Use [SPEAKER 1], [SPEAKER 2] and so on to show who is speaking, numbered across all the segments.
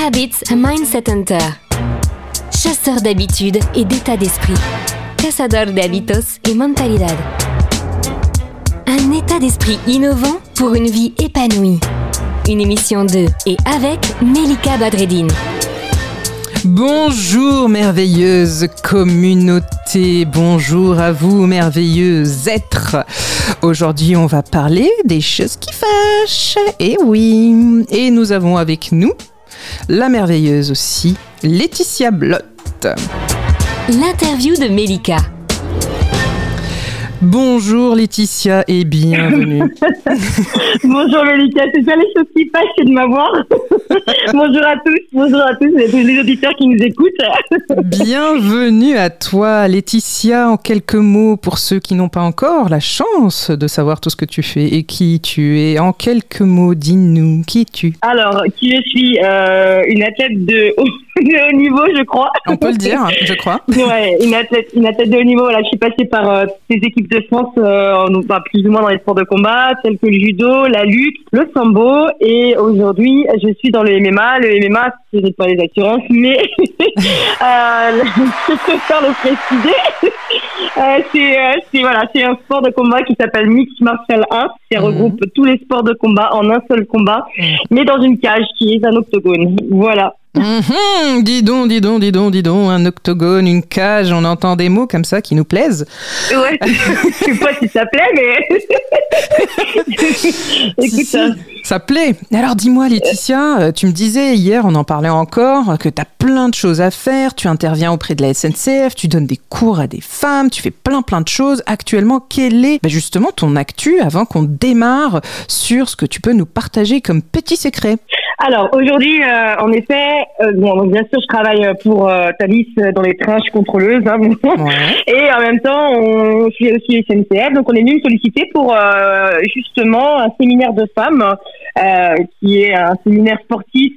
[SPEAKER 1] Habits a Mindset Hunter. Chasseur d'habitudes et d'état d'esprit. Cazador de hábitos y mentalidad. Un état d'esprit innovant pour une vie épanouie. Une émission de et avec Melika Badreddine.
[SPEAKER 2] Bonjour merveilleuse communauté, bonjour à vous merveilleux êtres. Aujourd'hui on va parler des choses qui fâchent, et oui, et nous avons avec nous la merveilleuse aussi, Laetitia Blott.
[SPEAKER 1] L'interview de Melika.
[SPEAKER 2] Bonjour Laetitia et bienvenue.
[SPEAKER 3] bonjour Melika, c'est ça les choses qui passent, c'est de m'avoir. bonjour à tous, bonjour à tous les auditeurs qui nous écoutent.
[SPEAKER 2] bienvenue à toi Laetitia, en quelques mots pour ceux qui n'ont pas encore la chance de savoir tout ce que tu fais et qui tu es. En quelques mots, dis-nous, qui es-tu
[SPEAKER 3] Alors, qui je suis euh, Une athlète de haut, de haut niveau, je crois.
[SPEAKER 2] On peut le dire, je crois.
[SPEAKER 3] ouais, une athlète, une athlète de haut niveau. Là, je suis passée par euh, ces équipes de France, euh, bah, plus ou moins dans les sports de combat, tels que le judo, la lutte, le sambo. Et aujourd'hui, je suis dans le MMA. Le MMA, ce n'est pas les assurances, mais euh, je préfère le préciser. Euh, c'est, euh, c'est voilà, c'est un sport de combat qui s'appelle Mixed Martial Arts, qui mhm. regroupe tous les sports de combat en un seul combat, mhm. mais dans une cage qui est un octogone. Voilà.
[SPEAKER 2] Mhm, dis donc, dis donc, dis donc, dis donc, un octogone, une cage, on entend des mots comme ça qui nous plaisent.
[SPEAKER 3] Ouais, je sais pas si ça plaît, mais.
[SPEAKER 2] Écoute, ça. Ça plaît. Alors dis-moi, Laetitia, euh, tu me disais hier, on en parlait encore, que tu as plein de choses à faire, tu interviens auprès de la SNCF, tu donnes des cours à des femmes, tu fais plein plein de choses. Actuellement, quel est ben, justement ton actu avant qu'on démarre sur ce que tu peux nous partager comme petit secret?
[SPEAKER 3] Alors aujourd'hui, euh, en effet, euh, bon, bien sûr, je travaille pour euh, Thalys dans les trains, je contrôleuse, hein, et en même temps, on, je suis aussi SNCF, donc on est venu me solliciter pour justement un séminaire de femmes, qui est un séminaire sportif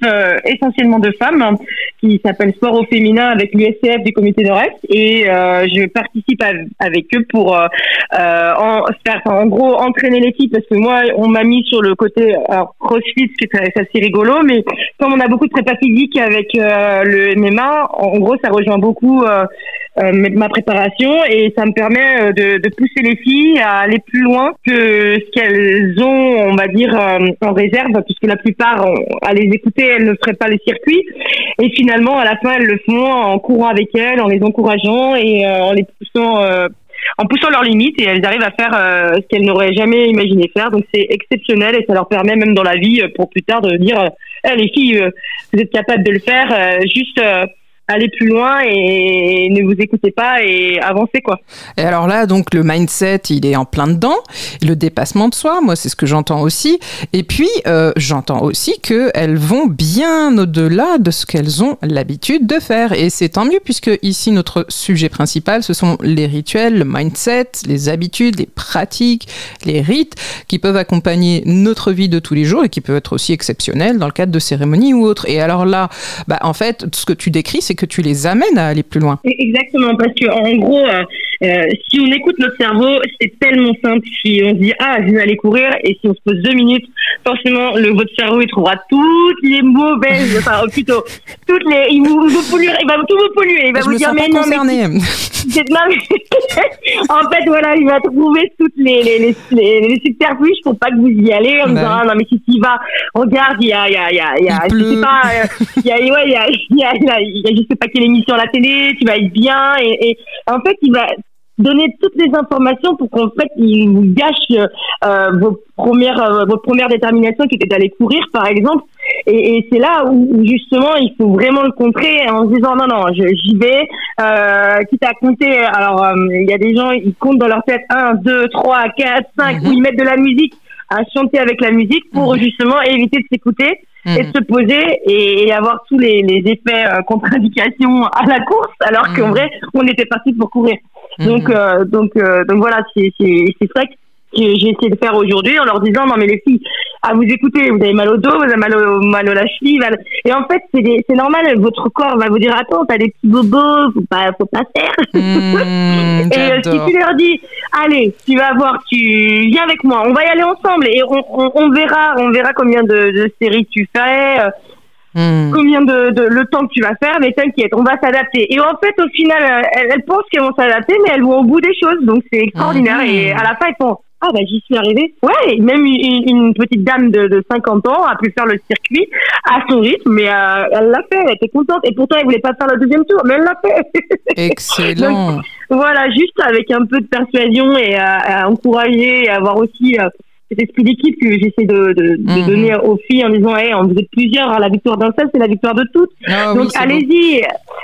[SPEAKER 3] essentiellement de femmes, qui s'appelle Sport au féminin avec l'USCF du comité de reste, et je participe avec eux pour en, faire, en gros, entraîner l'équipe, parce que moi, on m'a mis sur le côté CrossFit, qui est assez rigolo mais comme on a beaucoup de prépa physique avec euh, le MMA, en gros, ça rejoint beaucoup euh, euh, ma préparation et ça me permet de, de, pousser les filles à aller plus loin que ce qu'elles ont, on va dire, en réserve, puisque la plupart, à les écouter, elles ne feraient pas les circuits. Et finalement, à la fin, elles le font en courant avec elles, en les encourageant et en les poussant en poussant leurs limites et elles arrivent à faire euh, ce qu'elles n'auraient jamais imaginé faire. Donc c'est exceptionnel et ça leur permet même dans la vie euh, pour plus tard de dire eh, les filles, vous êtes capables de le faire, juste aller plus loin et ne vous écoutez pas et avancez quoi.
[SPEAKER 2] Et alors là, donc le mindset, il est en plein dedans, le dépassement de soi, moi c'est ce que j'entends aussi. Et puis euh, j'entends aussi qu'elles vont bien au-delà de ce qu'elles ont l'habitude de faire. Et c'est tant mieux puisque ici notre sujet principal, ce sont les rituels, le mindset, les habitudes, les pratiques, les rites qui peuvent accompagner notre vie de tous les jours et qui peuvent être aussi exceptionnels dans le cadre de cérémonies ou autres. Et alors là, bah, en fait, ce que tu décris, que tu les amènes à aller plus loin.
[SPEAKER 3] Exactement, parce que en gros, euh, euh, si on écoute notre cerveau, c'est tellement simple. Si on dit ah je vais aller courir et si on se pose deux minutes, forcément le votre cerveau il trouvera toutes les mauvaises, enfin plutôt toutes les, il, vous, vous il va tout vous polluer, il va vous dire mais non mais, non en fait voilà, il va trouver toutes les les, les, les, subterfuges pour pas que vous y allez en disant ah, non mais si tu y vas, regarde il y a il y a il y a, il y a je sais pas il y a ouais il y a il y a, il y a, je sais pas quelle émission à la télé, tu vas être bien et, et en fait il va donner toutes les informations pour qu'en fait il vous gâche euh, vos premières euh, votre première détermination qui était d'aller courir par exemple et, et c'est là où, justement il faut vraiment le contrer en se disant non non j'y vais euh, quitte à compter alors euh, il y a des gens ils comptent dans leur tête 1 2 3 4 5 ou ils mettent de la musique à chanter avec la musique pour mhm. justement éviter de s'écouter et de mhm. se poser et, avoir tous les, les effets contre-indications à la course alors qu'en mhm. vrai on était parti pour courir donc, mhm. euh, donc, euh, donc voilà, c'est ça que j'ai essayé de faire aujourd'hui en leur disant non mais les filles à vous écouter vous avez mal au dos vous avez mal au mal au la cheville et en fait c'est normal votre corps va vous dire attends t'as des petits bobos faut pas faut pas faire. Mmh, et euh, si tu leur dis allez tu vas voir tu viens avec moi on va y aller ensemble et on, on, on verra on verra combien de, de séries tu fais hmm. combien de, de, le temps que tu vas faire, mais t'inquiète, on va s'adapter. Et en fait, au final, elles, pensent qu'elles vont s'adapter, mais elles vont au bout des choses, donc c'est extraordinaire. Hmm. Et à la fin, elles font ah bah j'y suis arrivée. Ouais, même une, une petite dame de, de, 50 ans a pu faire le circuit à son rythme, mais euh, elle l'a fait, elle était contente. Et pourtant, elle voulait pas faire le deuxième tour, mais elle l'a fait.
[SPEAKER 2] Excellent.
[SPEAKER 3] voilà, juste avec un peu de persuasion et à, encourager et avoir aussi euh, cet esprit d'équipe que j'essaie de, de, de mhm. donner aux filles en disant, hey, on vous êtes plusieurs, la victoire d'un seul, c'est la victoire de toutes. Ah Donc allez-y.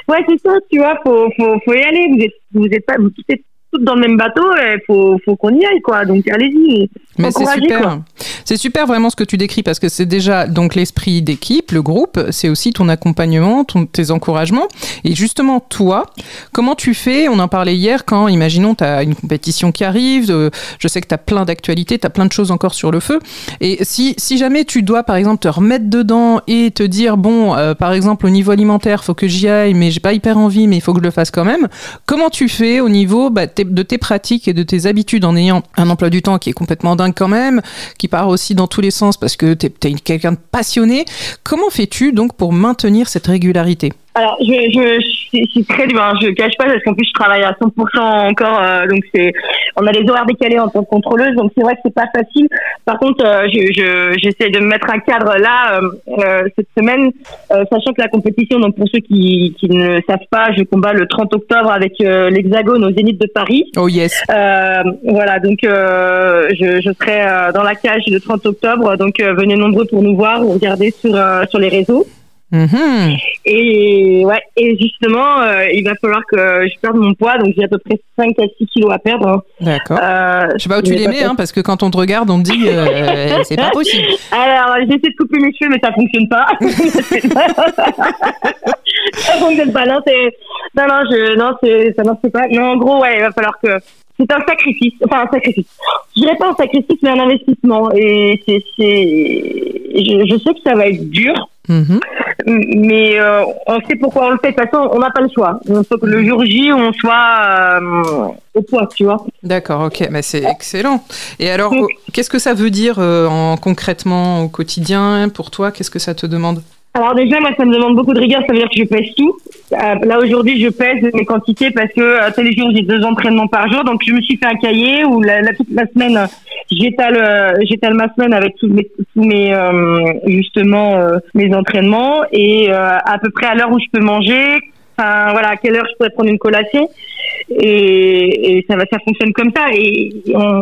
[SPEAKER 3] Ouais, c'est ça, tu vois, faut, faut, faut y aller. Vous êtes, vous êtes pas, vous êtes toutes dans le même bateau, il faut, faut qu'on y aille, quoi. Donc allez-y.
[SPEAKER 2] Mais c'est super. C'est super vraiment ce que tu décris parce que c'est déjà donc l'esprit d'équipe, le groupe, c'est aussi ton accompagnement, ton, tes encouragements. Et justement, toi, comment tu fais? On en parlait hier quand, imaginons, tu as une compétition qui arrive, euh, je sais que tu as plein d'actualités, tu as plein de choses encore sur le feu. Et si, si jamais tu dois, par exemple, te remettre dedans et te dire, bon, euh, par exemple, au niveau alimentaire, faut que j'y aille, mais j'ai pas hyper envie, mais il faut que je le fasse quand même, comment tu fais au niveau bah, de tes pratiques et de tes habitudes en ayant un emploi du temps qui est complètement dingue quand même, qui part aussi dans tous les sens parce que tu es, quelqu'un de passionné. Comment fais-tu donc pour maintenir cette régularité?
[SPEAKER 3] Alors, je, je, suis très dur. Hein. Je cache pas parce qu'en plus je travaille à 100% encore. Euh, donc c'est, on a les horaires décalés en tant que contrôleuse, donc c'est vrai que c'est pas facile. Par contre, euh, je, j'essaie de me mettre un cadre là euh, cette semaine, sachant que la compétition, donc pour ceux qui, qui ne savent pas, je combats le 30 octobre avec l'Hexagone au Zénith de Paris.
[SPEAKER 2] Oh yes.
[SPEAKER 3] voilà, donc je, je serai dans la cage le 30 octobre. Donc venez nombreux pour nous voir ou regarder sur sur les réseaux. Mm-hmm. Et ouais, et justement, euh, il va falloir que je perde mon poids, donc j'ai à peu près 5 à 6 kilos à perdre.
[SPEAKER 2] D'accord. Euh, je sais pas où tu les mets, hein, parce que quand on te regarde, on te dit euh, c'est pas possible.
[SPEAKER 3] Alors, j'essaie de couper mes cheveux, mais ça fonctionne pas. ça fonctionne pas. Non, c'est non, non, je non, c'est ça marche pas. Non, en gros, ouais, il va falloir que c'est un sacrifice, enfin un sacrifice. Je dirais pas un sacrifice, mais un investissement. Et c'est, je, je sais que ça va être dur. Mm-hmm. Mais euh, on sait pourquoi on le fait. De toute façon, on n'a pas le choix. Il faut que le jour J, on soit euh, au poids, tu vois.
[SPEAKER 2] D'accord, ok. Mais c'est excellent. Et alors, qu'est-ce que ça veut dire euh, en, concrètement au quotidien pour toi? Qu'est-ce que ça te demande?
[SPEAKER 3] Alors déjà, moi, ça me demande beaucoup de rigueur. Ça veut dire que je pèse tout. Là aujourd'hui, je pèse mes quantités parce que tous les jours j'ai deux entraînements par jour. Donc je me suis fait un cahier où la, toute la semaine j'étale j'étale ma semaine avec tous mes tous mes justement mes entraînements. Et à peu près à l'heure où je peux manger. Enfin voilà, à quelle heure je pourrais prendre une collation. Et, et ça ça fonctionne comme ça. Et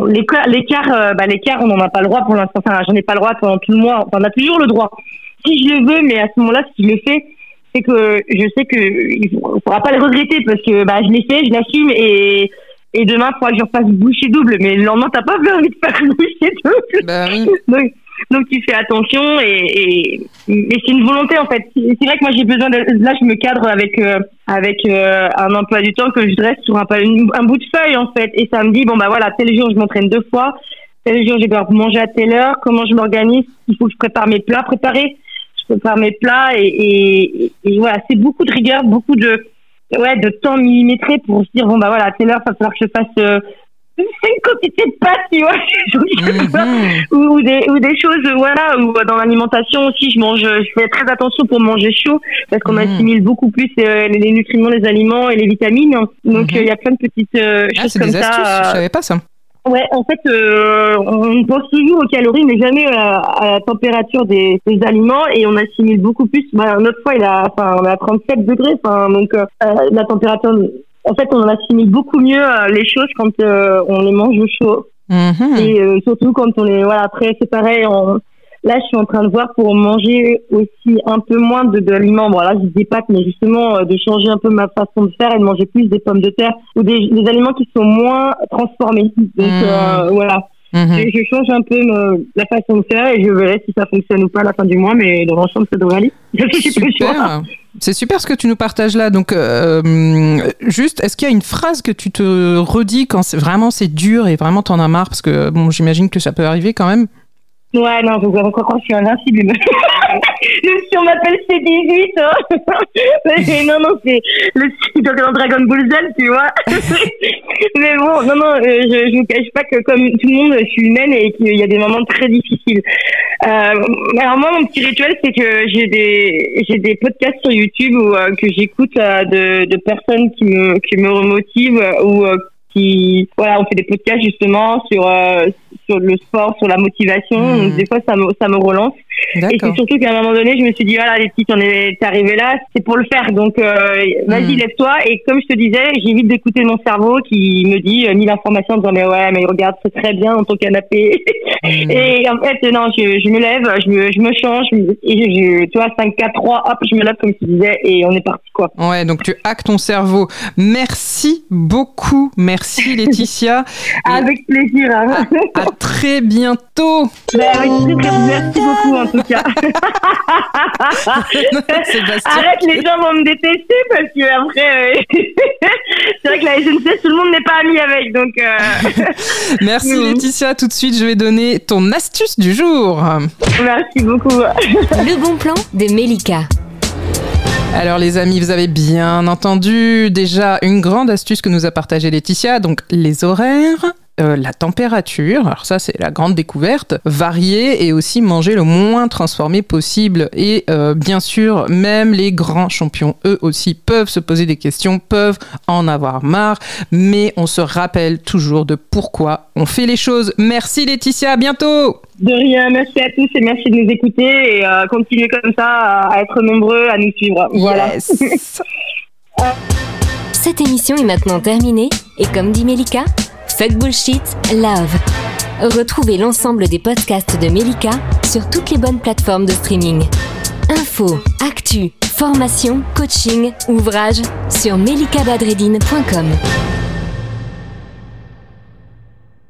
[SPEAKER 3] l'écart bah, l'écart on n'en a pas le droit pour l'instant. Enfin j'en ai pas le droit pendant tout le mois. Enfin, on a toujours le droit. Si je le veux, mais à ce moment-là, si je le fais, c'est que je sais que il faudra pas le regretter parce que bah je l'ai fait, je l'assume et et demain il faudra que je refasse boucher double. Mais le lendemain t'as pas envie de faire boucher double.
[SPEAKER 2] Bah oui.
[SPEAKER 3] donc, donc tu fais attention et, et, c'est une volonté en fait. C'est vrai que moi j'ai besoin de là je me cadre avec euh, avec euh, un emploi du temps que je dresse sur un, un bout de feuille en fait et ça me dit bon bah voilà tel jour je m'entraîne deux fois tel jour j'ai besoin manger à telle heure comment je m'organise? Il faut que je prépare mes plats préparés je faire mes plats et, et, voilà, c'est beaucoup de rigueur, beaucoup de ouais de temps millimétré pour se dire bon bah voilà à telle heure il va falloir que je fasse euh, une quantité de pâtes, tu vois, mm-hmm. ou, des, ou des choses, voilà, ou dans l'alimentation aussi, je mange, je fais très attention pour manger chaud, parce qu'on mm. assimile beaucoup plus euh, les, nutriments, les aliments et les vitamines. Donc, mm-hmm. euh, il y a plein de petites ah, choses comme ça.
[SPEAKER 2] Astuces, je savais pas ça.
[SPEAKER 3] Ouais, en fait, euh, on pense toujours aux calories, mais jamais à, la température des, des, aliments, et on assimile beaucoup plus. Bah, notre fois, il a, enfin, on a 37 degrés, enfin, donc euh, la température. En fait, on assimile beaucoup mieux euh, les choses quand euh, on les mange chaud. Mm-hmm. Et surtout quand on les, voilà, après, c'est pareil. On, Là, je suis en train de voir pour manger aussi un peu moins de, d'aliments. Bon, là, je dis des pâtes, mais justement, euh, de changer un peu ma façon de faire et de manger plus des pommes de terre ou des, des aliments qui sont moins transformés. Donc, mmh. euh, voilà. Mmh. Je, change un peu la façon de faire et je verrai si ça fonctionne ou pas à la fin du mois, mais dans l'ensemble, ça devrait aller.
[SPEAKER 2] Super. C'est super ce que tu nous partages là. Donc, euh, juste, est-ce qu'il y a une phrase que tu te redis quand c'est vraiment c'est dur et vraiment t'en as marre? Parce que bon, j'imagine que ça peut arriver quand même.
[SPEAKER 3] Ouais, non, je vous encore croire que je suis invincible. Si on m'appelle C18, hein. Mais non, non, c'est le style dans Dragon Ball Z, tu vois. Mais bon, non, non, euh, je, je vous cache pas que comme tout le monde, je suis humaine et qu'il y a des moments très difficiles. Euh, alors moi, mon petit rituel, c'est que j'ai des j'ai des podcasts sur YouTube où, euh, que j'écoute euh, de, de personnes qui me qui me remotivent ou euh, qui voilà, on fait des podcasts justement sur euh, sur le sport, sur la motivation. Donc des fois, ça me ça me relance. Et c'est surtout qu'à un moment donné, je me suis dit, voilà, les petites, on est arrivé là, c'est pour le faire. Donc, euh, vas-y,
[SPEAKER 2] Mm.
[SPEAKER 3] lève-toi. Et comme je te disais, j'évite d'écouter mon cerveau qui me dit euh, mille informations en disant, mais ouais, mais regarde, c'est très bien dans ton canapé.
[SPEAKER 2] Mm.
[SPEAKER 3] et en fait, non, je, je me lève, je me, je me change, et je, tu vois, 5, 4, 3, hop, je me lève comme tu disais, et on est parti, quoi.
[SPEAKER 2] Ouais, donc tu hackes ton cerveau. Merci beaucoup. Merci Laetitia. Et
[SPEAKER 3] Avec plaisir. Hein.
[SPEAKER 2] à très bientôt.
[SPEAKER 3] Avec très, très- merci beaucoup, en tout cas. Arrête, les gens vont me détester parce que après, euh, c'est vrai que la SNCF, tout le monde n'est pas ami avec, donc. euh,
[SPEAKER 2] Merci
[SPEAKER 3] Mhm.
[SPEAKER 2] Laetitia. Tout de suite, je vais donner ton astuce du jour.
[SPEAKER 3] Merci beaucoup.
[SPEAKER 1] Le bon plan de Melika.
[SPEAKER 2] Alors les amis, vous avez bien entendu déjà une grande astuce que nous a partagée Laetitia, donc les horaires. Euh, la température, alors ça c'est la grande découverte, varier et aussi manger le moins transformé possible. Et euh, bien sûr, même les grands champions, eux aussi, peuvent se poser des questions, peuvent en avoir marre, mais on se rappelle toujours de pourquoi on fait les choses. Merci Laetitia, à bientôt
[SPEAKER 3] De rien, merci à tous et merci de nous écouter et euh, continuez comme ça à être nombreux à nous suivre. Voilà.
[SPEAKER 2] Yes.
[SPEAKER 1] Cette émission est maintenant terminée et comme dit Melika, fuck bullshit, love. Retrouvez l'ensemble des podcasts de Melika sur toutes les bonnes plateformes de streaming. Info, actu, formation, coaching, ouvrages sur melikabadredine.com.